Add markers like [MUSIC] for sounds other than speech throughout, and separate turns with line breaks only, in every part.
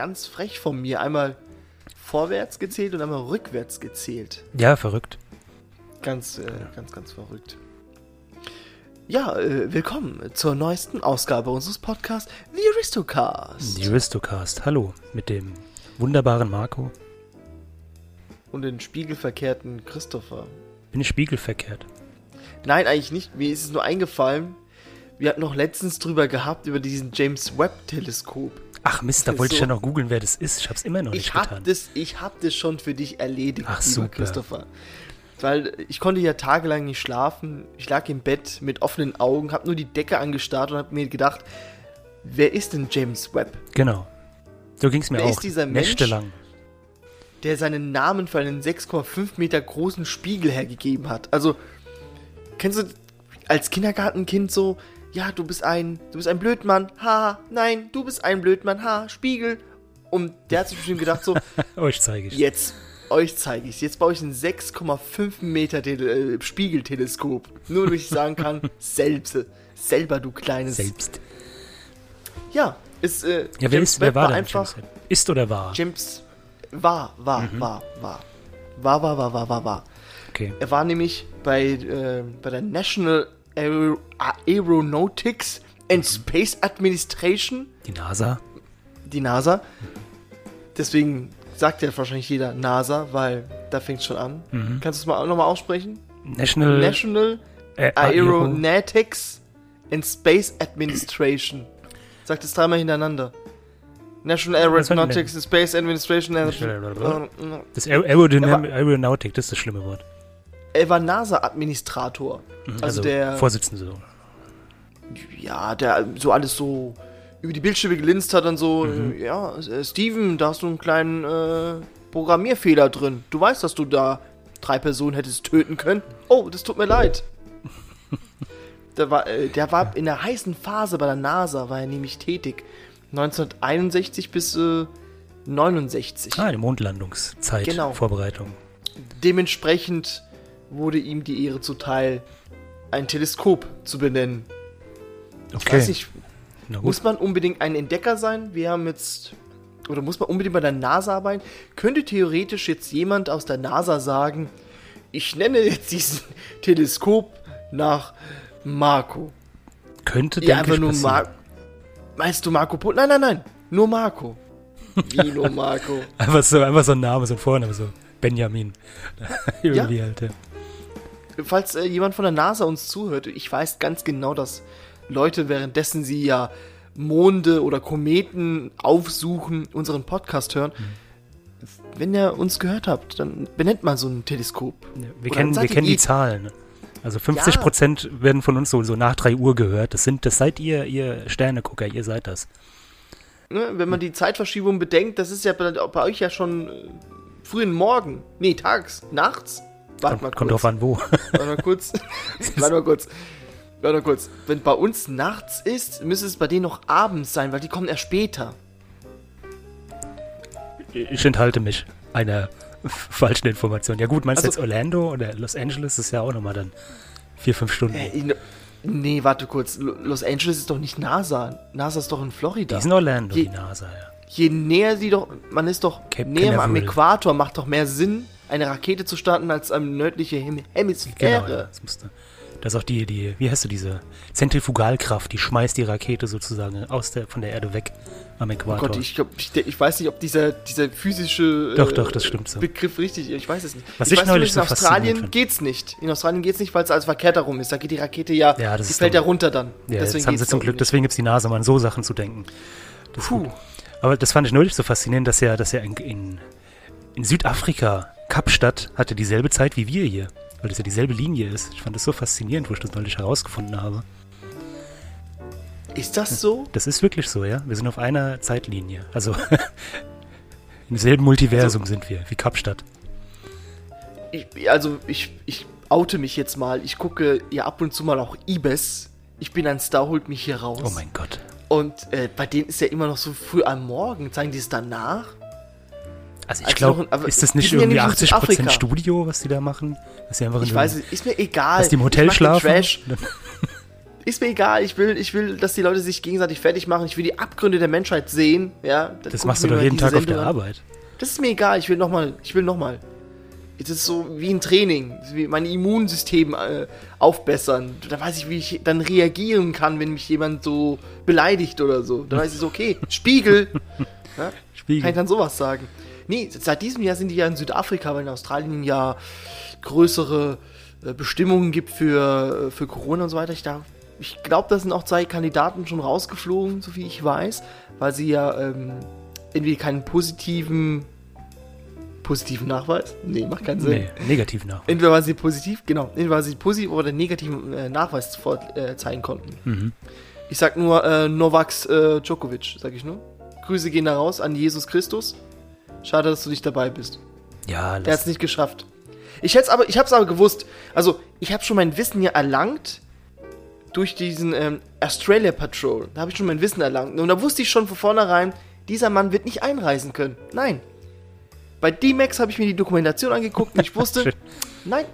ganz frech von mir. Einmal vorwärts gezählt und einmal rückwärts gezählt.
Ja, verrückt.
Ganz, äh, ganz, ganz verrückt. Ja, äh, willkommen zur neuesten Ausgabe unseres Podcasts, The Aristocast.
Die Aristocast. Hallo, mit dem wunderbaren Marco.
Und den spiegelverkehrten Christopher.
Bin ich spiegelverkehrt?
Nein, eigentlich nicht. Mir ist es nur eingefallen. Wir hatten noch letztens drüber gehabt, über diesen James Webb-Teleskop.
Ach Mist, da wollte ich
so-
ja noch googeln, wer das ist. Ich hab's immer noch nicht
Ich hab,
getan.
das, ich hab das schon für dich erledigt,
Ach,
lieber
super.
Christopher. Weil ich konnte ja tagelang nicht schlafen. Ich lag im Bett mit offenen Augen, hab nur die Decke angestarrt und hab mir gedacht, wer ist denn James Webb?
Genau. So ging's mir
Wer
auch.
ist dieser Mensch?
Nächtelang.
der seinen Namen für einen 6,5 Meter großen Spiegel hergegeben hat. Also, kennst du als Kindergartenkind so, ja, du bist ein, du bist ein Blödmann, ha, nein, du bist ein Blödmann, ha, Spiegel. Und der hat sich bestimmt gedacht so, [LAUGHS]
Euch zeige ich.
jetzt, euch zeige ich's. Jetzt baue ich ein 6,5 Meter Tele äh, Spiegelteleskop. Nur damit ich sagen kann, [LAUGHS] selbst, selber du kleines.
Selbst.
Ja, ist, äh,
Ja, wer,
James
ist, wer war denn
einfach,
James? Ist oder war?
James war, war,
Mhm.
war, war. War, war, war, war, war, war.
Okay.
Er war nämlich bei, äh, bei der National Aero Aeronautics and Space Administration,
Die NASA.
die NASA. Deswegen sagt ja wahrscheinlich jeder NASA, weil da fängt schon an.
Mhm.
Kannst du es mal nochmal aussprechen?
National
National
Aero.
Aeronautics and Space Administration. Sagt es dreimal hintereinander. National Aeronautics and Space Administration.
Das Aer- Aerodynam
Er
Aeronautic, das ist das schlimme Wort.
Er war NASA-Administrator.
Mhm,
Also, der,
Vorsitzende. so.
ja, der so alles so über die Bildschirme gelinst hat und so,
Mhm.
ja, äh, Steven, da hast du einen kleinen äh, Programmierfehler drin. Du weißt, dass du da drei Personen hättest töten können. Oh, das tut mir leid. [LAUGHS] der, war, äh, der war in der heißen Phase bei der NASA, war er nämlich tätig. 1961 bis äh, 69.
Ah, die Mondlandungszeit.
Genau.
Vorbereitung.
Dementsprechend wurde ihm die Ehre zuteil, ein Teleskop zu benennen. Ich
Okay.
weiß nicht, muss man unbedingt ein Entdecker sein? Wir haben jetzt. Oder muss man unbedingt bei der NASA arbeiten? Könnte theoretisch jetzt jemand aus der NASA sagen, ich nenne jetzt diesen [LAUGHS] Teleskop nach Marco.
Könnte,
Ja,
denke
einfach
ich,
nur. Marco. Meinst du Marco Polo? Nein, nein, nein. Nur Marco. Wie nur [LAUGHS] Marco?
Einfach so, einfach so ein Name, so ein Vorname, so Benjamin. [LAUGHS] Irgendwie halt, ja.
Falls äh, jemand von der NASA uns zuhört, ich weiß ganz genau, dass Leute, währenddessen sie ja Monde oder Kometen aufsuchen, unseren Podcast hören. Wenn ihr uns gehört habt, dann benennt mal so ein Teleskop.
Wir
Oder
kennen, wir kennen die
die-
Zahlen. ne? Also 50 Prozent werden von uns so, so nach 3 Uhr gehört. Das sind, das seid ihr, ihr Sternegucker, ihr seid das.
Ne? Wenn man die Zeitverschiebung bedenkt, das ist ja bei, bei euch ja schon äh, frühen Morgen. Nee, tags, nachts. Warte mal
Kommt, kommt
kurz.
drauf an, wo. [LAUGHS]
Warte mal kurz. [LAUGHS] Warte mal kurz. Warte mal kurz. Wenn bei uns nachts ist, müsste es bei denen noch abends sein, weil die kommen erst später.
Ich enthalte mich einer [LAUGHS] falschen Information. Ja gut, meinst du
Also-
jetzt Orlando oder Los Angeles? Das ist ja auch nochmal dann vier, fünf Stunden.
Äh, in, nee, warte kurz. Lo- Los Angeles ist doch nicht NASA. NASA ist doch in Florida.
die sind Orlando,
Je-
die NASA, ja.
Je näher sie doch, man ist doch
Cape
näher am. Äquator, macht doch mehr Sinn, eine Rakete zu starten als eine nördliche Hem
Genau,
Hemisphäre.
ja, das musste. Das ist auch die, die, wie heißt du, diese Zentrifugalkraft, die schmeißt die Rakete sozusagen aus der, von der Erde weg am
Oh
Äquator.
Gott, ich, glaub, ich, ich weiß nicht, ob dieser, dieser physische äh,
Doch, doch, das stimmt so.
Begriff richtig ist. Ich weiß es nicht.
Was
ich
ich
weiß
neulich
nur, in
so faszinierend
Australien
fand.
geht's nicht. In Australien geht's nicht, weil es alles verkehrt herum ist. Da geht die Rakete ja,
Ja, das
die fällt ja runter dann.
ja, jetzt haben sie zum Glück,
oben
deswegen gibt's die NASA, um an so Sachen zu denken. Das
Puh.
Aber das fand ich neulich so faszinierend, dass ja, dass ja in, in, in Südafrika, Kapstadt, hatte dieselbe Zeit wie wir hier. Weil das ja dieselbe Linie ist. Ich fand das so faszinierend, wo ich das neulich herausgefunden habe.
Ist das so?
Das ist wirklich so, ja. Wir sind auf einer Zeitlinie. Also [LAUGHS] im selben Multiversum sind wir, wie Kapstadt.
Ich, also, ich, ich oute mich jetzt mal. Ich gucke ja ab und zu mal auch Ibis. Ich bin ein Star, holt mich hier raus.
Oh mein Gott.
Und äh, bei denen ist ja immer noch so früh am Morgen. Zeigen die es danach?
Also ich glaube, ist das nicht
ja
irgendwie
nicht in
80%
Südafrika.
Studio, was die da machen? Dass sie einfach
Ich weiß es, ist mir egal.
dass die im Hotel schlafen?
Trash. Ist mir egal, ich will, ich will, dass die Leute sich gegenseitig fertig machen. Ich will die Abgründe der Menschheit sehen. Ja,
Das machst du doch jeden Tag auf der
Sendung an.
Arbeit.
Das ist mir egal, ich will nochmal, ich will nochmal. Es ist so wie ein Training, wie mein Immunsystem äh, aufbessern. Da weiß ich, wie ich dann reagieren kann, wenn mich jemand so beleidigt oder so. Da weiß ich so, okay, Spiegel. [LAUGHS] Ja?
Spiegel.
Kann ich dann sowas sagen? Nee, seit diesem Jahr sind die ja in Südafrika, weil in Australien ja größere äh, Bestimmungen gibt für, äh, für Corona und so weiter. Ich, da- ich glaube, da sind auch zwei Kandidaten schon rausgeflogen, so wie ich weiß, weil sie ja ähm, irgendwie keinen positiven positiven Nachweis? Nee, macht keinen Sinn.
Nee, negativ nach.
Entweder war sie positiv, genau, entweder war sie positiv oder negativen äh, Nachweis vor, äh, zeigen konnten.
Mhm.
Ich sag nur äh, Novaks äh, Djokovic, sag ich nur. Grüße gehen da raus an Jesus Christus. Schade, dass du nicht dabei bist.
Ja,
Der hat's
lass,
nicht geschafft. Ich hätte aber, ich hab's aber gewusst. Also, ich habe schon mein Wissen ja erlangt durch diesen ähm, Australia Patrol. Da habe ich schon mein Wissen erlangt. Und da wusste ich schon von vornherein, dieser Mann wird nicht einreisen können. Nein. Bei D-Max habe ich mir die Dokumentation angeguckt und ich [LAUGHS] wusste, nein,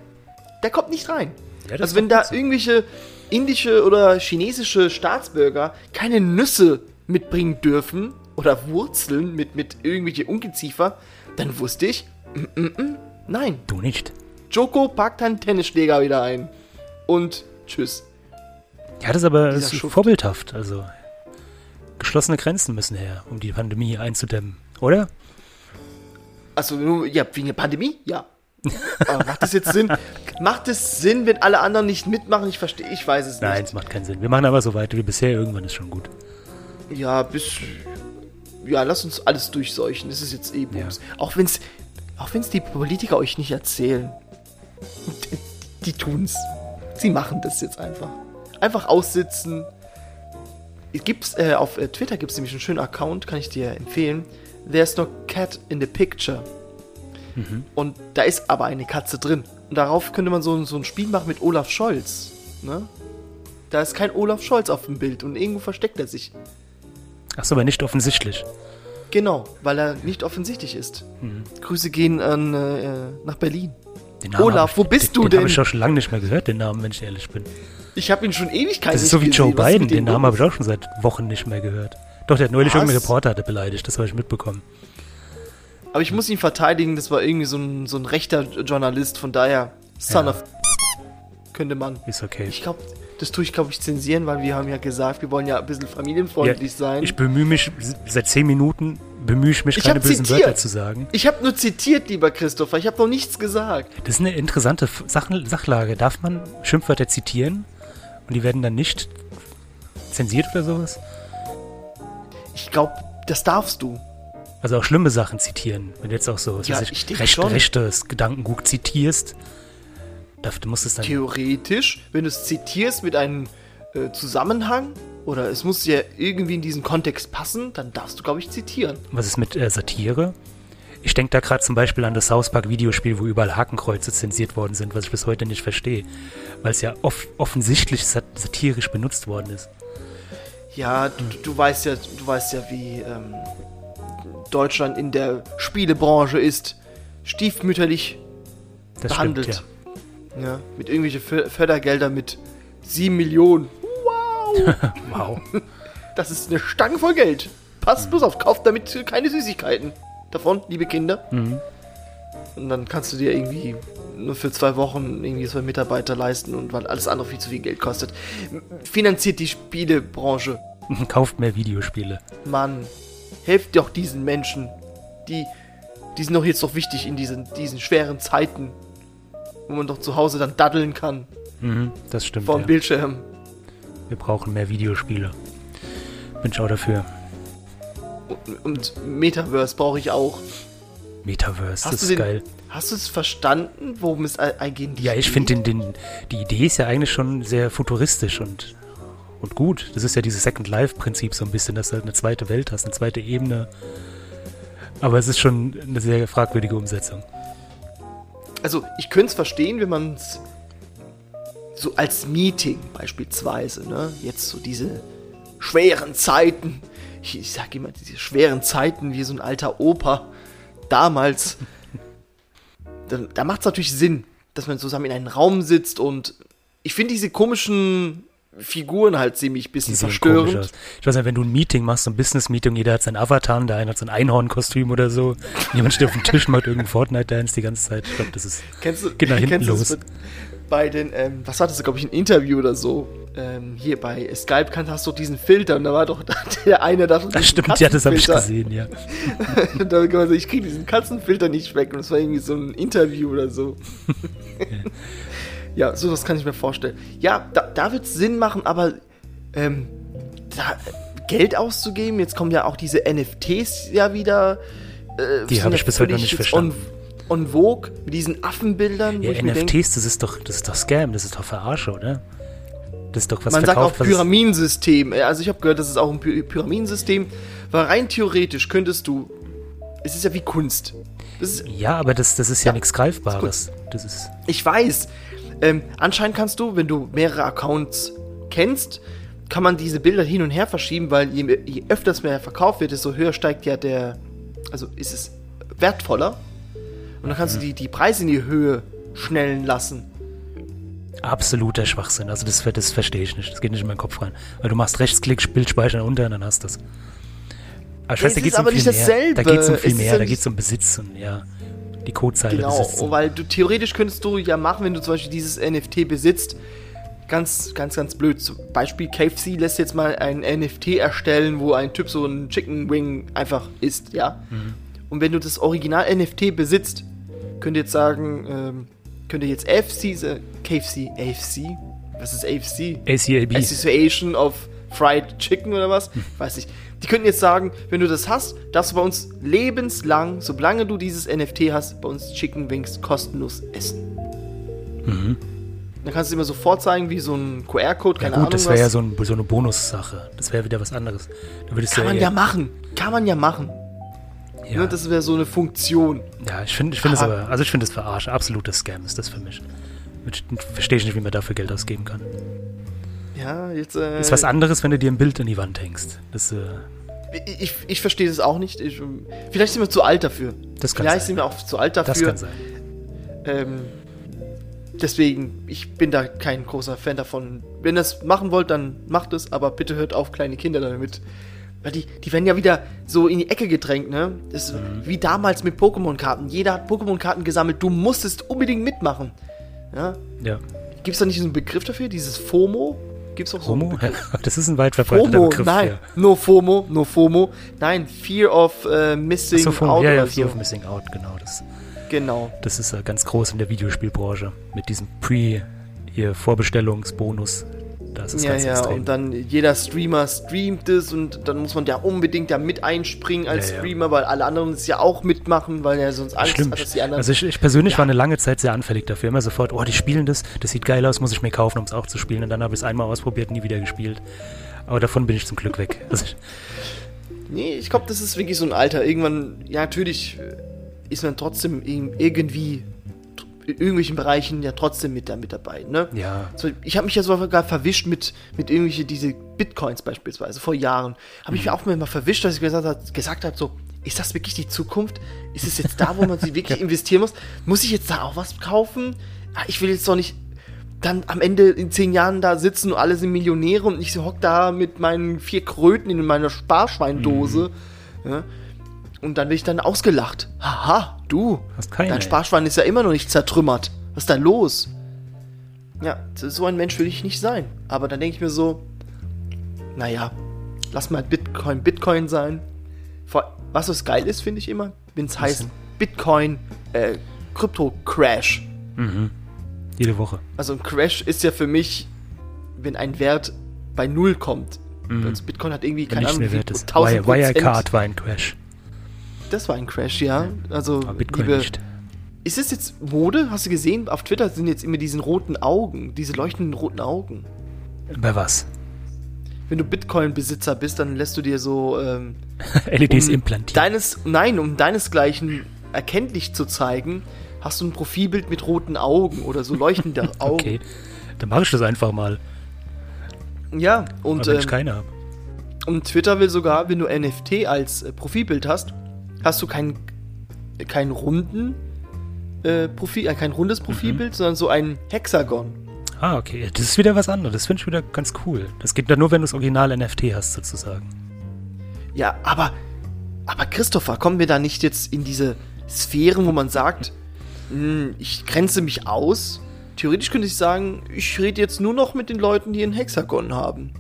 der kommt nicht rein.
Ja,
also wenn da
so.
irgendwelche indische oder chinesische Staatsbürger keine Nüsse mitbringen dürfen oder Wurzeln mit, mit irgendwelche Ungeziefer, dann wusste ich, mm, mm, mm, nein.
du nicht.
Joko packt einen Tennisschläger wieder ein. Und tschüss.
Ja, das ist aber das ist vorbildhaft. Also geschlossene Grenzen müssen her, um die Pandemie einzudämmen, oder?
Also, ja, wegen der Pandemie? Ja. Aber macht das jetzt Sinn? [LAUGHS] Macht es Sinn, wenn alle anderen nicht mitmachen? Ich verstehe, ich weiß es
Nein,
nicht.
es macht keinen Sinn. Wir machen aber so weiter wie bisher. Irgendwann ist schon gut.
Ja, bis. Ja, lass uns alles durchseuchen. Das ist jetzt eh Bums. Auch wenn's. Auch wenn's die Politiker euch nicht erzählen. Die, [LAUGHS] die tun's. Sie machen das jetzt einfach. Einfach aussitzen. Es Gibt's, äh, auf äh, Twitter gibt es nämlich einen schönen Account, kann ich dir empfehlen. There's no cat in the picture. Und da ist aber eine Katze drin. Und darauf könnte man so, so ein Spiel machen mit Olaf Scholz. Ne? Da ist kein Olaf Scholz auf dem Bild und irgendwo versteckt er sich.
Ach so, aber nicht offensichtlich.
Genau, weil er nicht offensichtlich ist. Grüße gehen an, äh, nach Berlin.
Den
Olaf,
hab
wo
ich,
bist
den,
du
den
denn?
habe ich auch schon lange nicht mehr gehört, den Namen, wenn ich ehrlich bin.
Ich habe ihn schon Ewigkeiten
Das ist so wie Joe
gesehen.
Biden, den Namen habe ich auch schon seit Wochen nicht mehr gehört. Doch, der hat neulich
Was?
irgendeinen Reporter hatte beleidigt, das habe ich mitbekommen.
Aber ich muss ihn verteidigen, das war irgendwie so ein, so ein rechter Journalist, von daher Son
Ja.
of könnte man.
Ist okay.
Ich glaube, das tue ich, glaube ich, zensieren, weil wir haben ja gesagt, wir wollen ja ein bisschen familienfreundlich sein.
Ich bemühe mich, seit zehn Minuten bemühe ich mich,
Ich
keine bösen
zitiert.
Wörter zu sagen.
Ich habe nur zitiert, lieber Christopher. Ich habe noch nichts gesagt.
Das ist eine interessante Sachen, Sachlage. Darf man Schimpfwörter zitieren und die werden dann nicht zensiert oder sowas?
Ich glaube, das darfst du.
Also auch schlimme Sachen zitieren. Wenn du jetzt auch so was
Ja, ich
recht,
schon.
rechtes Gedankengut zitierst, du musst es dann.
Theoretisch, wenn du es zitierst mit einem äh, Zusammenhang oder es muss ja irgendwie in diesen Kontext passen, dann darfst du, glaube ich, zitieren.
Was ist mit äh, Satire? Ich denke da gerade zum Beispiel an das South Park Videospiel, wo überall Hakenkreuze zensiert worden sind, was ich bis heute nicht verstehe. Weil es ja off offensichtlich sat satirisch benutzt worden ist.
Ja, du, du weißt ja, du weißt ja, wie ähm, Deutschland in der Spielebranche ist. Stiefmütterlich
Das
behandelt.
stimmt,
ja. Mit irgendwelche Fö- Fördergelder mit 7 Millionen. Wow!
ja. [LAUGHS] Wow.
Das ist eine Stange voll Geld. Passt bloß auf, kauft damit keine Süßigkeiten. Davon, liebe Kinder.
Mhm.
Und dann kannst du dir irgendwie nur für zwei Wochen irgendwie zwei Mitarbeiter leisten und weil alles andere viel zu viel Geld kostet. Finanziert die Spielebranche. [LAUGHS]
Kauft mehr Videospiele.
Mann, helft doch diesen Menschen. Die, die sind doch jetzt doch wichtig in diesen, diesen schweren Zeiten. Wo man doch zu Hause dann daddeln kann
Mhm, das stimmt.
vor dem
Ja.
Bildschirm.
Wir brauchen mehr Videospiele. Bin ich auch dafür.
Und, und Metaverse brauche ich auch.
Metaverse,
Hast
das ist
den-
geil.
Hast du es verstanden, worum es eigentlich
Ja, ich
geht?
finde den, den, die Idee ist ja eigentlich schon sehr futuristisch und, und gut. Das ist ja dieses Second Life-Prinzip so ein bisschen, dass du halt eine zweite Welt hast, eine zweite Ebene. Aber es ist schon eine sehr fragwürdige Umsetzung.
Also, ich könnte es verstehen, wenn man es so als Meeting beispielsweise, ne? Jetzt so diese schweren Zeiten. Ich, ich sag immer, diese schweren Zeiten wie so ein alter Opa damals. [LAUGHS] da da macht es natürlich Sinn, dass man zusammen in einem Raum sitzt und ich finde diese komischen Figuren halt ziemlich bisschen
Die
verstörend.
Ich weiß nicht, wenn du ein Meeting machst, so ein Business-Meeting, jeder hat seinen Avatar, der eine hat so ein Einhornkostüm oder so. Jemand steht auf dem Tisch, macht irgendeinen Fortnite-Dance die ganze Zeit. Ich glaube, das ist.
Kennst du,
Geht nach hinten
kennst du das
los.
bei den, ähm, was war das, glaube ich, ein Interview oder so? Ähm, hier bei Skype kann, hast du diesen Filter und da war doch [LAUGHS] der eine da.
Das stimmt, ja, das habe ich gesehen, ja. [LAUGHS]
Da kann man so, ich kriege diesen Katzenfilter nicht weg und es war irgendwie so ein Interview oder so. Ja, so das kann ich mir vorstellen. Ja, da, da wird es Sinn machen, aber ähm, da, Geld auszugeben, jetzt kommen ja auch diese NFTs ja wieder. Äh,
Die habe ich bis heute noch nicht verstanden.
On, on Vogue mit diesen Affenbildern,
Ja, NFTs,
denke,
das ist doch, das ist doch Scam, das ist doch Verarsche, oder? Das ist doch was
man sagt auch
verkauft, was es-
Pyramidensystem. Äh, Also ich habe gehört, das ist auch ein Py Pyramidensystem, weil rein theoretisch könntest du, es ist ja wie Kunst. Ist,
Ja, aber das, das ist ja,
Ja,
nichts Greifbares. Das ist.
Ich weiß. Ähm, anscheinend kannst du, wenn du mehrere Accounts kennst, kann man diese Bilder hin und her verschieben, weil je, je öfters mehr verkauft wird, desto höher steigt ja der, also ist es wertvoller. Und dann kannst du die, die Preise in die Höhe schnellen lassen.
absoluter Schwachsinn. Also das, das verstehe ich nicht. Das geht nicht in meinen Kopf rein. Weil du machst Rechtsklick, Bild speichern unter und dann hast du das. Aber ich weiß,
Es
da
ist
geht es um
aber
viel
nicht
mehr.
dasselbe.
Da geht es um
Es
viel
ist
mehr. Da geht es um Besitz und ja, die Codezeile
Genau,
besitzen.
weil du theoretisch könntest du ja machen, wenn du zum Beispiel dieses NFT besitzt, ganz, ganz, ganz blöd. Zum Beispiel KFC lässt jetzt mal ein NFT erstellen, wo ein Typ so ein Chicken Wing einfach isst, ja.
Mhm.
Und wenn du das Original NFT besitzt, könnt ihr jetzt sagen, ähm, könnt ihr jetzt AFC, äh, KFC, AFC? Was ist AFC?
ACAB.
Association of Fried Chicken oder was? Weiß nicht. Die könnten jetzt sagen, wenn du das hast, darfst du bei uns lebenslang, solange du dieses NFT hast, bei uns Chicken Wings kostenlos essen. Dann kannst du immer sofort zeigen, wie so ein QR-Code,
Mhm. Ja
keine
gut,
Ahnung
das wäre ja so, ein, so eine Bonussache. Das wäre wieder was anderes.
Kann
du
man
ja,
ja machen. Kann man ja machen.
ja,
Ne, das wäre so eine Funktion.
ja, ich finde ich find es
Aber-
aber, also ich finde es verarsche. Absoluter Scam ist das für mich. Ich verstehe ich nicht, wie man dafür Geld ausgeben kann.
Ja, jetzt. Äh,
Ist was anderes, wenn du dir ein Bild an die Wand hängst. Das, äh,
ich ich, verstehe das auch nicht. Ich, vielleicht sind wir zu alt dafür.
Das kann
vielleicht
sein,
sind wir auch zu alt dafür.
das kann sein.
Ähm, deswegen, ich bin da kein großer Fan davon. Wenn ihr es machen wollt, dann macht es, aber bitte hört auf, kleine Kinder damit. Weil die, die werden ja wieder so in die Ecke gedrängt, ne? Das ist
Mhm.
wie damals mit Pokémon-Karten. Jeder hat Pokémon-Karten gesammelt. Du musstest unbedingt mitmachen. Ja?
Ja.
Gibt es da nicht so einen Begriff dafür? Dieses FOMO? Gibt es auch so
Homo?
Begriff? [LAUGHS]
Das ist ein weit verbreiteter
FOMO,
Begriff.
nein,
Ja.
no FOMO, no FOMO. Nein, Fear of äh, Missing
So, FOMO,
Out
ja, ja,
oder
Fear
so.
of Missing Out, genau. Das,
Genau.
das ist äh, ganz groß in der Videospielbranche. Mit diesem Pre- hier Vorbestellungsbonus. Das ist
ja,
ganz
ja,
extrem.
und dann jeder Streamer streamt es und dann muss man ja unbedingt da mit einspringen als
Ja, ja.
Streamer, weil alle anderen es ja auch mitmachen, weil er sonst Angst
Schlimm.
hat, dass die anderen.
Also ich, ich persönlich
Ja.
war eine lange Zeit sehr anfällig dafür. Immer sofort, oh, die spielen das, das sieht geil aus, muss ich mir kaufen, um es auch zu spielen. Und dann habe ich es einmal ausprobiert, nie wieder gespielt. Aber davon bin ich zum Glück weg. Also ich,
nee, ich glaube, das ist wirklich so ein Alter. Irgendwann, ja, natürlich äh, ist man trotzdem irgendwie in irgendwelchen Bereichen ja trotzdem mit, da, mit dabei, ne?
ja,
So, ich habe mich ja sogar verwischt mit, mit irgendwelche diese Bitcoins beispielsweise vor Jahren. Habe ich
Mhm.
mir auch mal verwischt, dass ich gesagt habe, gesagt hab, so, ist das wirklich die Zukunft? Ist es jetzt da, wo man sich [LAUGHS] wirklich investieren muss? Muss ich jetzt da auch was kaufen? Ah, Ich will jetzt doch nicht dann am Ende in zehn Jahren da sitzen und alle sind Millionäre und ich hock da mit meinen vier Kröten in meiner Sparschweindose.
Mhm.
Ja, und dann bin ich dann ausgelacht. Haha, du,
Hast keine,
dein. Sparschwein ist ja immer noch nicht zertrümmert. Was ist da los? Ja, so ein Mensch will ich nicht sein. Aber dann denke ich mir so, naja, lass mal Bitcoin Bitcoin sein. Was was geil ist, finde ich immer, wenn es heißt? Bitcoin äh, Krypto-Crash.
jede Woche.
Also ein Crash ist ja für mich, wenn ein Wert bei Null kommt. Also Bitcoin hat irgendwie,
Mhm.
Keine Ahnung, wie
wert ist.
1000
Wire. Wirecard war ein Crash.
Das war ein Crash, ja. Also,
Aber Bitcoin
liebe,
nicht.
Ist es jetzt Mode? Hast du gesehen? Auf Twitter sind jetzt immer diese roten Augen, diese leuchtenden roten Augen.
Bei was?
Wenn du Bitcoin-Besitzer bist, dann lässt du dir so ähm, [LAUGHS]
LEDs
um
implantiert.
deines, nein, um deinesgleichen erkenntlich zu zeigen, hast du ein Profilbild mit roten Augen oder so leuchtende [LAUGHS] Augen.
Okay, dann mache ich das einfach mal.
Ja, und,
Aber wenn ich
ähm,
keine habe.
und Twitter will sogar, wenn du NFT als äh, Profilbild hast, hast du keinen keinen runden äh, Profil, äh, kein rundes Profilbild, sondern so ein Hexagon.
Ah, okay. Das ist wieder was anderes. Das finde ich wieder ganz cool. Das geht dann nur, wenn du das Original NFT hast, sozusagen.
Ja, aber, aber Christopher, kommen wir da nicht jetzt in diese Sphären, wo man sagt, hm, ich grenze mich aus? Theoretisch könnte ich sagen, ich rede jetzt nur noch mit den Leuten, die ein Hexagon haben.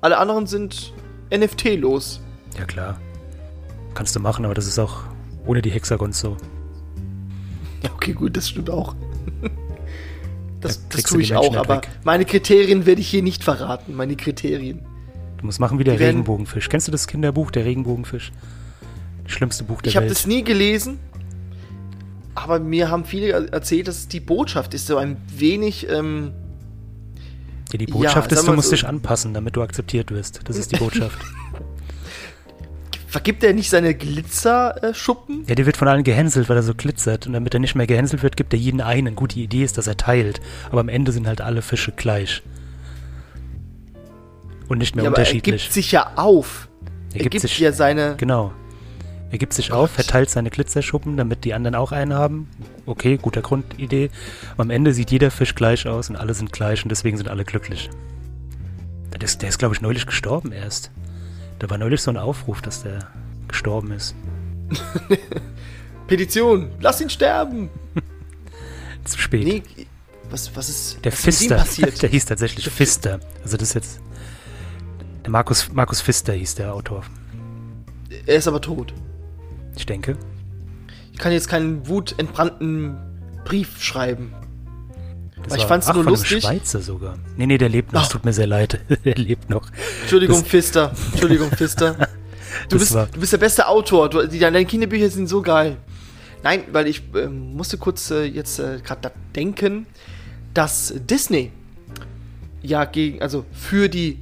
Alle anderen sind NFT-los.
Ja, klar. Kannst du machen, aber das ist auch ohne die Hexagons so.
Ja, okay, gut, das stimmt auch. [LAUGHS] Das,
Da
das tue ich auch, aber
weg.
meine Kriterien werde ich hier nicht verraten. Meine Kriterien.
Du musst machen wie der
werden-
Regenbogenfisch. Kennst du das Kinderbuch, der Regenbogenfisch? Das schlimmste Buch der
Ich habe
Welt.
das nie gelesen, aber mir haben viele er- erzählt, dass die Botschaft ist so ein wenig. Ähm,
ja, die
Ja,
Botschaft
sag
ist, du musst
so-
dich anpassen, damit du akzeptiert wirst. Das ist die [LAUGHS] Botschaft.
Vergibt er nicht seine Glitzerschuppen?
ja, der wird von allen gehänselt, weil er so glitzert. Und damit er nicht mehr gehänselt wird, gibt er jeden einen. Gut, die Idee ist, dass er teilt. Aber am Ende sind halt alle Fische gleich. Und nicht mehr
ja, aber er
unterschiedlich.
gibt sich ja auf.
Er
Er
gibt
gibt
sich-
ja seine.
Genau. Er gibt sich
Gott.
auf, verteilt seine Glitzerschuppen, damit die anderen auch einen haben. Okay, guter Grundidee. Aber am Ende sieht jeder Fisch gleich aus und alle sind gleich und deswegen sind alle glücklich. Der ist, der ist glaube ich, neulich gestorben erst. Da war neulich so ein Aufruf, dass der gestorben ist. [LAUGHS]
Petition, lass ihn sterben! [LAUGHS]
Zu spät.
Nee, was, was ist
der
was
Pfister.
passiert? [LAUGHS]
Der hieß tatsächlich Pfister. Also das ist jetzt. Der Markus, Markus Pfister hieß der Autor.
er ist aber tot.
Ich denke.
Ich kann jetzt keinen wutentbrannten Brief schreiben.
Das
ich fand's
ach,
nur lustig.
Schweizer sogar. Nee, nee, der lebt noch. Es tut mir sehr leid. [LAUGHS] der lebt noch.
Entschuldigung,
Das-
Pfister. [LAUGHS] Entschuldigung, Pfister. [LAUGHS] Du bist, du bist der beste Autor. Du, die, deine Kinderbücher sind so geil. Nein, weil ich ähm, musste kurz äh, jetzt äh, gerade da denken, dass Disney ja gegen, also für die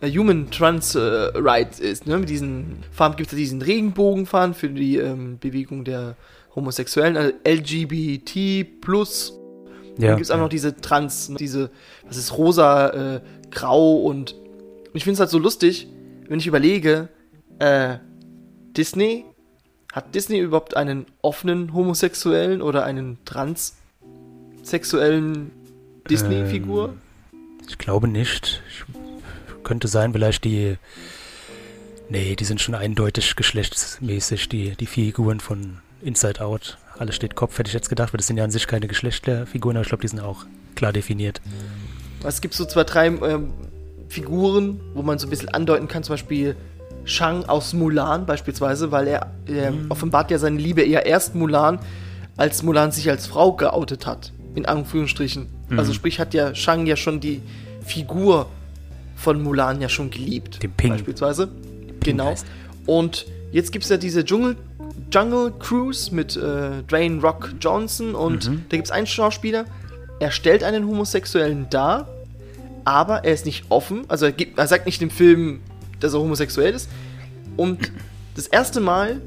äh, Human Trans äh, Rights ist. Ne? Mit diesen Farben gibt es ja diesen Regenbogenfahren für die ähm, Bewegung der Homosexuellen, also LGBT plus
Ja.
dann gibt es auch noch diese Trans, diese, was ist rosa, äh, grau und, und ich finde es halt so lustig, wenn ich überlege, äh, Disney, hat Disney überhaupt einen offenen Homosexuellen oder einen transsexuellen Disney-Figur?
Ich glaube nicht. Ich, könnte sein, vielleicht die. Nee, die sind schon eindeutig geschlechtsmäßig, die, die Figuren von Inside Out. Alles steht Kopf, hätte ich jetzt gedacht, weil das sind ja an sich keine Geschlechterfiguren, aber ich glaube, die sind auch klar definiert.
Es gibt so zwei, drei ähm, Figuren, wo man so ein bisschen andeuten kann, zum Beispiel Shang aus Mulan beispielsweise, weil er, er offenbart ja seine Liebe eher erst Mulan, als Mulan sich als Frau geoutet hat. In Anführungsstrichen. Also sprich, hat ja Shang ja schon die Figur von Mulan ja schon geliebt.
Den Ping.
Beispielsweise. Genau.
heißt
Und jetzt gibt es ja diese Dschungel, Jungle Cruise mit äh, Dwayne Rock Johnson und
Mhm.
da gibt es einen Schauspieler, er stellt einen Homosexuellen dar, aber er ist nicht offen, also er, gibt, er sagt nicht im Film, dass er homosexuell ist. Und das erste Mal,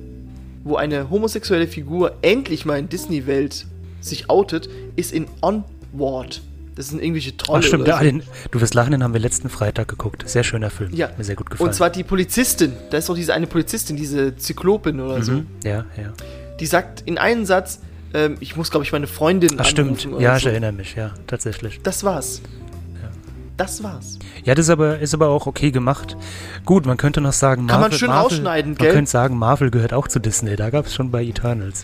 wo eine homosexuelle Figur endlich mal in Disney-Welt sich outet, ist in Onward. Das sind irgendwelche Trolle.
Ach stimmt, ja,
so.
den, du wirst lachen, den haben wir letzten Freitag geguckt. Sehr schöner Film.
Ja.
Mir sehr gut gefallen.
Und zwar die Polizistin. Da ist doch diese eine Polizistin, diese Zyklopin oder so.
mhm. Ja, ja.
Die sagt in einem Satz, ähm, ich muss, glaube ich, meine Freundin
Ach stimmt. Ja, ich
so.
erinnere mich, ja, tatsächlich.
Das war's. Das war's.
Ja, das ist aber, ist aber auch okay gemacht. Gut, man könnte noch sagen,
Kann man
Marvel,
schön
Marvel,
rausschneiden,
Man
gell?
könnte sagen, Marvel gehört auch zu Disney. Da gab es schon bei Eternals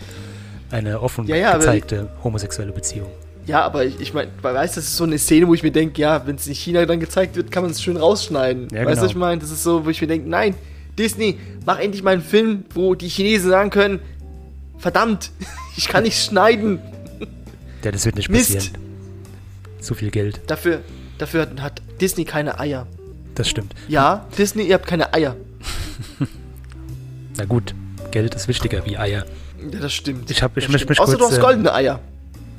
eine offen
Ja, ja,
gezeigte homosexuelle Beziehung.
Ja, aber ich, ich meine, man weiß, das ist so eine Szene, wo ich mir denke, ja, wenn es in China dann gezeigt wird, kann man es schön rausschneiden.
Ja,
weißt du,
genau.
was ich meine? Das ist so, wo ich mir denke, nein, Disney, mach endlich mal einen Film, wo die Chinesen sagen können, verdammt, [LAUGHS] ich kann nicht schneiden.
Ja, das wird nicht
Mist.
passieren. Zu viel Geld,
Dafür, dafür hat- hat Disney keine Eier.
das stimmt.
Ja, Disney, ihr habt keine Eier. [LAUGHS]
Na gut, Geld ist wichtiger wie Eier.
Ja, das stimmt.
Ich hab- ich
das
möchte
stimmt.
mich
Außer
kurz,
du hast
äh,
goldene Eier.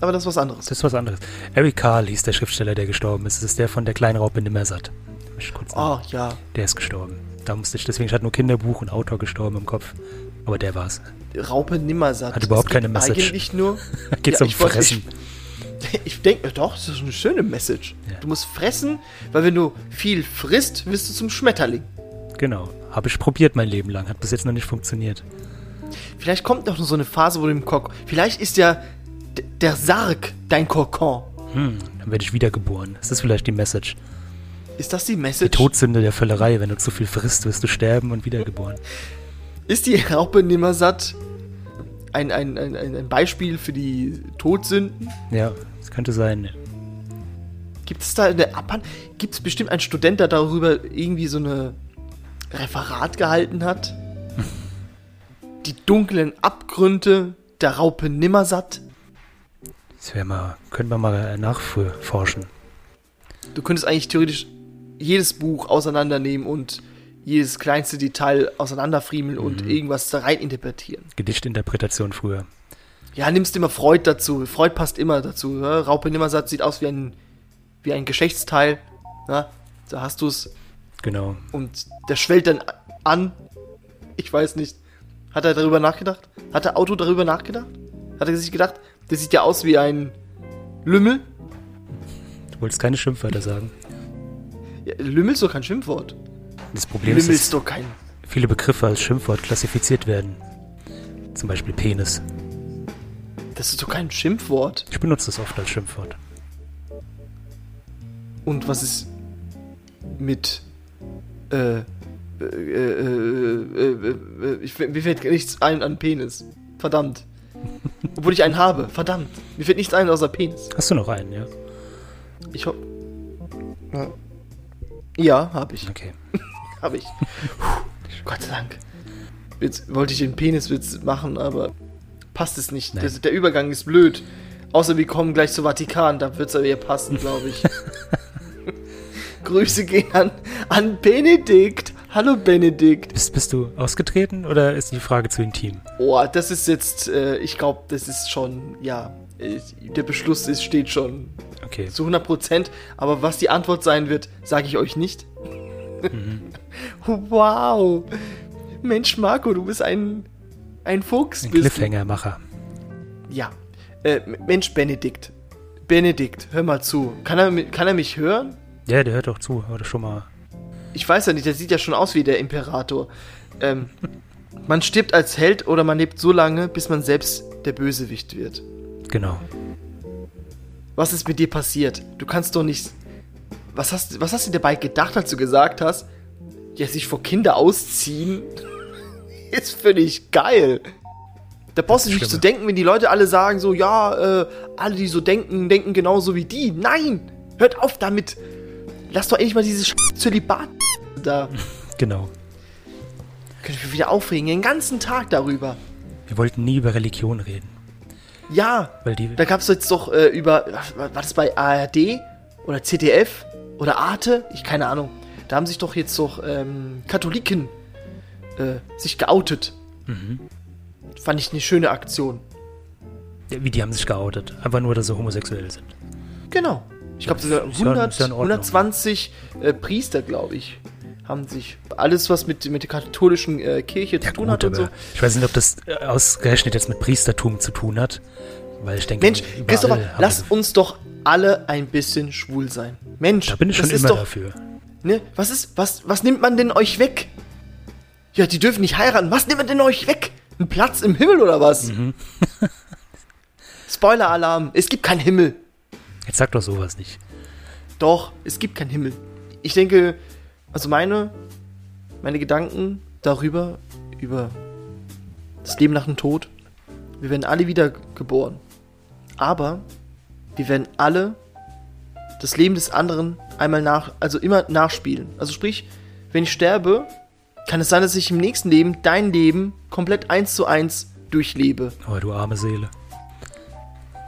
Aber das ist was anderes.
Das ist was anderes. Eric Carl hieß der Schriftsteller, der gestorben ist. Das ist der von der kleinen Raupe Nimmersatt. Ich kurz.
Oh, ja.
Der ist gestorben. Da musste ich, deswegen ich hatte nur Kinderbuch und Autor gestorben im Kopf. Aber der war's.
Raupe nimmersatt.
Hat überhaupt keine Message.
Eigentlich nur.
Da [LAUGHS] geht's
Ja,
um
ich wollte-
Fressen. [LAUGHS]
Ich denke, doch, das ist eine schöne Message.
Ja.
Du musst fressen, weil wenn du viel frisst, wirst du zum Schmetterling.
Genau. Habe ich probiert mein Leben lang. Hat bis jetzt noch nicht funktioniert.
Vielleicht kommt noch so eine Phase, wo du im Kokon. Vielleicht ist ja der Sarg dein Kokon.
Hm, dann werde ich wiedergeboren. Ist das vielleicht die Message?
Ist das die
Die
Message?
Todsünde der Völlerei. Wenn du zu viel frisst, wirst du sterben und wiedergeboren.
Ist die Raupe Nimmersatt ein, ein, ein, ein ein Beispiel für die Todsünden?
Ja, das könnte sein.
Gibt es da eine Abhand? Gibt es bestimmt einen Student, der darüber irgendwie so eine Referat gehalten hat? [LAUGHS] Die dunklen Abgründe der Raupe Nimmersatt?
Das wäre mal, könnten wir mal nachforschen.
Du könntest eigentlich theoretisch jedes Buch auseinandernehmen und jedes kleinste Detail auseinanderfriemeln und irgendwas da rein interpretieren.
Gedichtinterpretation früher.
Ja, nimmst immer Freud dazu. Freud passt immer dazu. Ne? Raupe Nimmersatt sieht aus wie ein, wie ein Geschlechtsteil. Ne? Da hast du es.
Genau.
Und der schwellt dann an. Ich weiß nicht. Hat er darüber nachgedacht? Hat der Auto darüber nachgedacht? Hat er sich gedacht, der sieht ja aus wie ein Lümmel?
Du wolltest keine Schimpfwörter sagen.
Ja, Lümmel ist doch kein Schimpfwort.
Das Problem ist,
Lümmel
dass
ist doch kein.
viele Begriffe als Schimpfwort klassifiziert werden. Zum Beispiel Penis.
Das ist doch kein Schimpfwort.
Ich benutze das oft als Schimpfwort.
Und was ist mit. Äh. Äh, äh, äh, äh, äh, ich, mir fällt nichts ein an Penis. Verdammt. Obwohl ich einen habe. Verdammt. Mir fällt nichts ein außer Penis.
Hast du noch einen, ja?
Ich hoffe. Ja, habe ich.
Okay. [LAUGHS]
Habe ich. Puh, Gott sei Dank. Jetzt wollte ich den Peniswitz machen, aber passt es nicht. Das, der Übergang ist blöd. Außer wir kommen gleich zu Vatikan, da wird es aber eher passen, glaube ich. [LAUGHS] Grüße gehen an, an Benedikt. Hallo Benedikt.
Bist, bist du ausgetreten oder ist die Frage zu intim?
Oh, das ist jetzt, äh, ich glaube, das ist schon, ja, äh, der Beschluss ist, steht schon
Okay.
zu 100 Prozent. Aber was die Antwort sein wird, sage ich euch nicht. [LAUGHS] wow. Mensch, Marco, du bist ein, ein Fuchs.
Ein. Cliffhanger-Macher.
Ja. Äh, Mensch, Benedikt. Benedikt, hör mal zu. Kann er, kann er mich hören?
Ja, der hört doch zu. Oder schon mal.
Ich weiß ja nicht, der sieht ja schon aus wie der Imperator. Ähm, man stirbt als Held oder man lebt so lange, bis man selbst der Bösewicht wird.
Genau.
Was ist mit dir passiert? Du kannst doch nicht. Was hast, was hast du dabei gedacht, als du gesagt hast, ja, sich vor Kinder ausziehen? [LAUGHS] ist völlig geil. Da brauchst du nicht zu denken, wenn die Leute alle sagen, so, ja, äh, alle, die so denken, denken genauso wie die. Nein! Hört auf damit! Lass doch endlich mal dieses Zölibat da. [LAUGHS]
Genau.
Könnte ich mich wieder aufregen, den ganzen Tag darüber.
Wir wollten nie über Religion reden.
Ja,
Weil die.
Da gab es jetzt doch äh, über, war war das bei ARD oder ZDF oder Arte? Ich keine Ahnung. Da haben sich doch jetzt doch ähm, Katholiken äh, sich geoutet.
Mhm.
Fand ich eine schöne Aktion.
Wie die haben sich geoutet. Einfach nur, dass sie homosexuell sind.
Genau. Ich glaube,
Ist ja-
100,
ist ja in Ordnung.
120 äh, Priester, glaube ich, haben sich alles, was mit, mit der katholischen äh, Kirche zu
Ja,
tun
gut,
hat und so.
ich weiß nicht, ob das äh, ausgerechnet jetzt mit Priestertum zu tun hat. Weil ich denke,
Mensch, Christopher, lass uns doch alle ein bisschen schwul sein. Mensch,
Da bin ich schon immer
doch,
dafür.
Ne? Was ist, was, was nimmt man denn euch weg? Ja, die dürfen nicht heiraten. Was nimmt man denn euch weg? Ein Platz im Himmel oder was?
Mhm. [LAUGHS]
Spoiler-Alarm. Es gibt keinen Himmel.
Jetzt sag doch sowas nicht.
Doch, es gibt keinen Himmel. Ich denke, also meine, meine Gedanken darüber, über das Leben nach dem Tod, wir werden alle wieder geboren. Aber wir werden alle das Leben des anderen einmal nach, also immer nachspielen. Also sprich, wenn ich sterbe, kann es sein, dass ich im nächsten Leben dein Leben komplett eins zu eins durchlebe.
Oh, du arme Seele.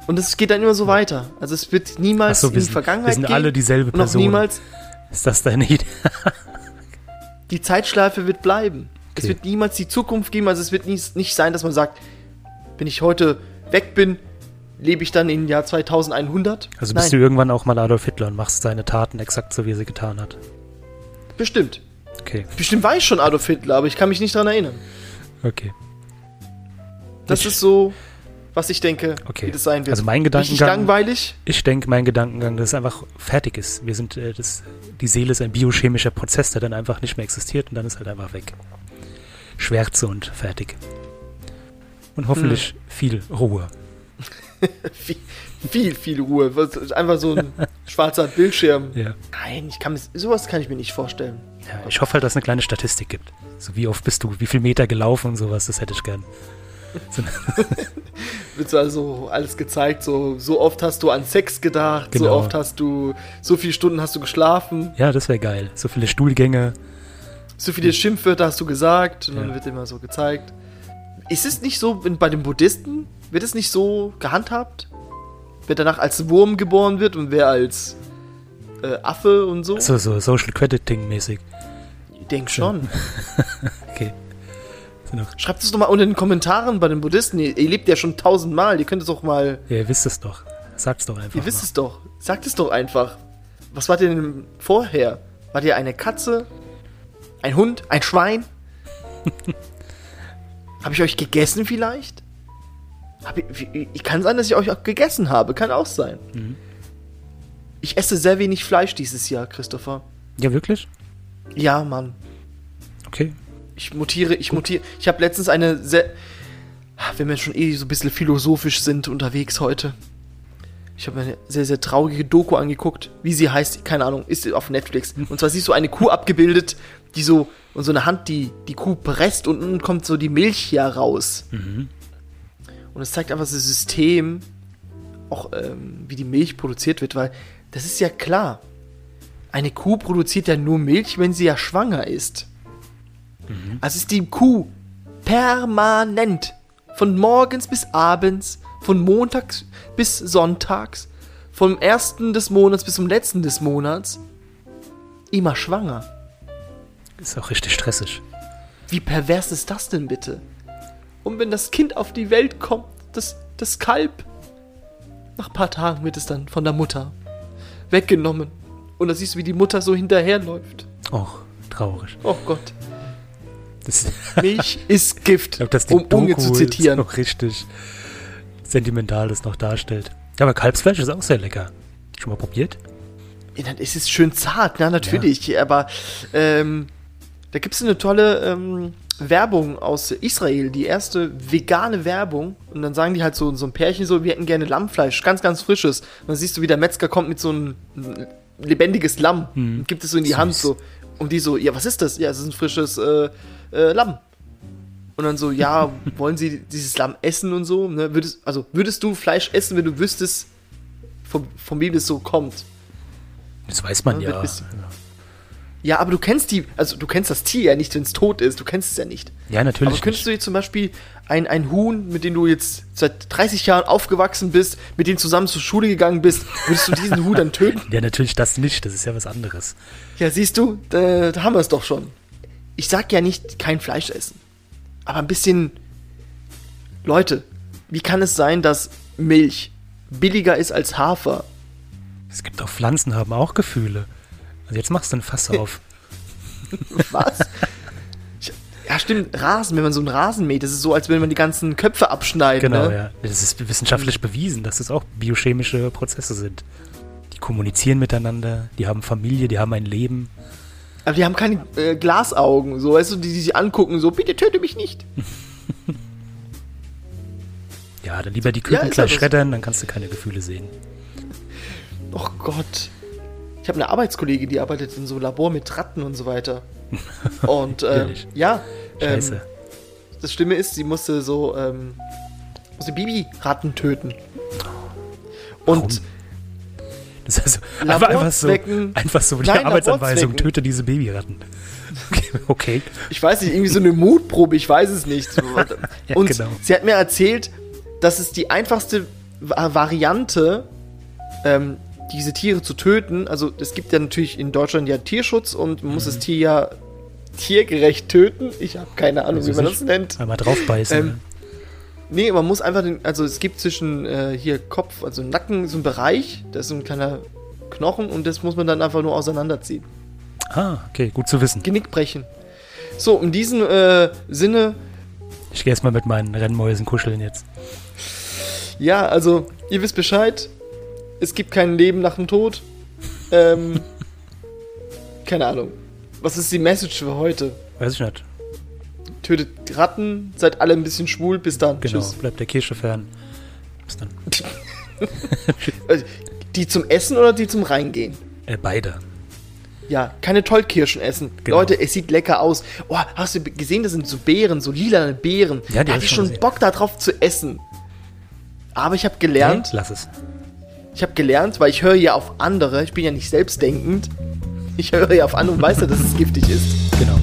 Und es geht dann immer so weiter. Also es wird niemals in
wir
die
sind,
Vergangenheit
wir sind
gehen
alle dieselbe Person.
niemals
Ist das deine Idee? [LAUGHS]
die Zeitschleife wird bleiben. Es
Okay.
wird niemals die Zukunft geben. Also es wird nicht, nicht sein, dass man sagt, wenn ich heute weg bin, lebe ich dann im Jahr 2100.
Also
Nein,
bist du irgendwann auch mal Adolf Hitler und machst deine Taten exakt so, wie er sie getan hat.
bestimmt.
Okay,
Bestimmt war ich schon Adolf Hitler, aber ich kann mich nicht dran erinnern.
okay.
Das
Ich-
ist so, was ich denke,
Okay.
wie das sein wird.
Also mein Gedankengang,
langweilig.
ich denke, mein Gedankengang, dass es einfach fertig ist. Wir sind, äh, das, die Seele ist ein biochemischer Prozess, der dann einfach nicht mehr existiert und dann ist halt einfach weg. Schwärze und fertig. Und hoffentlich
Hm.
viel Ruhe. [LAUGHS]
viel, viel, viel Ruhe. Einfach so ein [LAUGHS] schwarzer Bildschirm.
Ja.
Nein, ich kann mir, sowas kann ich mir nicht vorstellen.
ja. Ich hoffe halt, dass es eine kleine Statistik gibt. So wie oft bist du, wie viel Meter gelaufen und sowas, das hätte ich gern. So, [LAUGHS]
Wird so also alles gezeigt, so, so oft hast du an Sex gedacht, so
Genau.
oft hast du, so viele Stunden hast du geschlafen,
ja, das wäre geil. So viele Stuhlgänge.
so viele Schimpfwörter hast du gesagt und dann
Ja.
wird immer so gezeigt. Ist es nicht so, bei den Buddhisten, wird es nicht so gehandhabt? Wer danach als Wurm geboren wird und wer als äh, Affe und so?
So, so Social Crediting mäßig.
Ich denk schon. [LAUGHS]
Noch,
Schreibt es doch mal unter den Kommentaren bei den Buddhisten. Ihr, ihr lebt ja schon tausendmal. Ihr könnt es doch mal.
ja, ihr wisst es doch. Sag's doch einfach.
Ihr wisst
mal.
es doch. Sagt es doch einfach. Was ihr denn vorher? Wart ihr eine Katze? Ein Hund? Ein Schwein? [LAUGHS] habe ich euch gegessen vielleicht? Ich, ich, kann sein, dass ich euch auch gegessen habe. Kann auch sein.
Mhm.
Ich esse sehr wenig Fleisch dieses Jahr, Christopher.
Ja, wirklich?
Ja, Mann.
Okay.
Ich mutiere, ich mutiere. Ich habe letztens eine sehr. Wenn wir schon eh so ein bisschen philosophisch sind unterwegs heute. Ich habe mir eine sehr, sehr traurige Doku angeguckt. Wie sie heißt, keine Ahnung, ist auf Netflix. Und zwar siehst du eine Kuh abgebildet, die so. Und so eine Hand, die die Kuh presst und unten kommt so die Milch hier raus.
Mhm.
Und es zeigt einfach das System, auch ähm, wie die Milch produziert wird, weil das ist ja klar. Eine Kuh produziert ja nur Milch, wenn sie ja schwanger ist. Also ist die Kuh permanent von morgens bis abends, von montags bis sonntags, vom ersten des Monats bis zum letzten des Monats immer schwanger.
Ist auch richtig stressig.
Wie pervers ist das denn bitte? Und wenn das Kind auf die Welt kommt, das, das Kalb, nach ein paar Tagen wird es dann von der Mutter weggenommen. Und da siehst du, wie die Mutter so hinterherläuft.
Och, traurig.
Oh Gott.
Das, [LAUGHS]
Milch ist Gift,
dass die
um Unge zu zitieren.
noch richtig sentimental das noch darstellt. Ja, aber Kalbsfleisch ist auch sehr lecker. Schon mal probiert?
Ja, dann ist es schön zart, na natürlich. Aber ähm, da gibt es eine tolle ähm, Werbung aus Israel, die erste vegane Werbung. Und dann sagen die halt so, so ein Pärchen so, wir hätten gerne Lammfleisch, ganz, ganz frisches. Und dann siehst du, wie der Metzger kommt mit so einem lebendiges Lamm und gibt es so in die
Süß.
Hand so. Und die so, ja, was ist das? Ja, es ist ein frisches äh, äh, Lamm. Und dann so, ja, [LAUGHS] wollen Sie dieses Lamm essen und so? Ne? Würdest, also würdest du Fleisch essen, wenn du wüsstest, von, von wem das so kommt?
Das weiß man
Ja,
ja.
wird bisschen- Ja, aber du kennst die, also du kennst das Tier ja nicht, wenn es tot ist, du kennst es ja nicht.
Ja, natürlich.
aber könntest
nicht.
du jetzt zum Beispiel ein, ein Huhn, mit dem du jetzt seit 30 Jahren aufgewachsen bist, mit dem zusammen zur Schule gegangen bist, würdest du diesen Huhn dann töten? [LAUGHS]
Ja, natürlich das nicht. Das ist ja was anderes.
Ja, siehst du, da, da haben wir es doch schon. Ich sag ja nicht kein Fleisch essen, aber ein bisschen. Leute, wie kann es sein, dass Milch billiger ist als Hafer?
Es gibt auch Pflanzen, haben auch Gefühle. Also jetzt machst du ein Fass auf. [LAUGHS]
Was? Ja, stimmt, Rasen, wenn man so einen Rasen mäht, das ist so, als wenn man die ganzen Köpfe abschneidet.
Genau,
ne?
ja. Das ist wissenschaftlich bewiesen, dass das auch biochemische Prozesse sind. Die kommunizieren miteinander, die haben Familie, die haben ein Leben.
Aber die haben keine äh, Glasaugen, so, weißt du, die, die sich angucken, so, bitte töte mich nicht. [LAUGHS]
Ja, dann lieber die
Ja,
Küken
ist
gleich schreddern, dann kannst du keine Gefühle sehen.
Och Gott. Ich habe eine Arbeitskollegin, die arbeitet in so einem Labor mit Ratten und so weiter. [LAUGHS] Und äh, ja, ähm,
Scheiße.
das Schlimme ist, sie musste so ähm, musste Babyratten töten. Und
Warum? Das ist also einfach, einfach so, einfach so die
Nein,
Arbeitsanweisung, töte diese Babyratten. Okay, okay.
ich weiß nicht, irgendwie so eine Mutprobe, ich weiß es nicht. [LAUGHS]
Ja, [LAUGHS]
und
genau.
sie hat mir erzählt, dass es die einfachste Va- Variante, ähm, diese Tiere zu töten, also es gibt ja natürlich in Deutschland ja Tierschutz und man muss
Mhm.
das Tier ja tiergerecht töten. Ich habe keine Ahnung,
Also
wie man das nennt.
Einmal draufbeißen.
Ähm, Nee, man muss einfach den, also es gibt zwischen äh, hier Kopf, also Nacken, so ein Bereich, da ist so ein kleiner Knochen und das muss man dann einfach nur auseinanderziehen.
ah, okay, gut zu wissen.
Genick brechen. So, in diesem äh, Sinne,
Ich gehe erstmal mit meinen Rennmäusen kuscheln jetzt.
ja, also ihr wisst Bescheid, es gibt kein Leben nach dem Tod. Ähm, [LAUGHS] keine Ahnung. Was ist die Message für heute?
Weiß ich nicht.
Tötet Ratten, seid alle ein bisschen schwul, bis dann.
Genau,
Tschüss.
bleibt der Kirsche fern. Chips dann. [LAUGHS]
Die zum Essen oder die zum Reingehen?
Äh, beide.
Ja, keine Tollkirschen essen.
Genau.
Leute, es sieht lecker aus. Oh, hast du gesehen, das sind so Beeren, so lilane Beeren.
Ja, die
da
hab
hatte
ich
schon
gesehen.
Bock darauf zu essen. Aber ich habe gelernt,
Nee, lass es.
ich habe gelernt, weil ich höre ja auf andere, ich bin ja nicht selbstdenkend. Ich höre ja auf andere und weiß ja, dass es giftig ist.
Genau.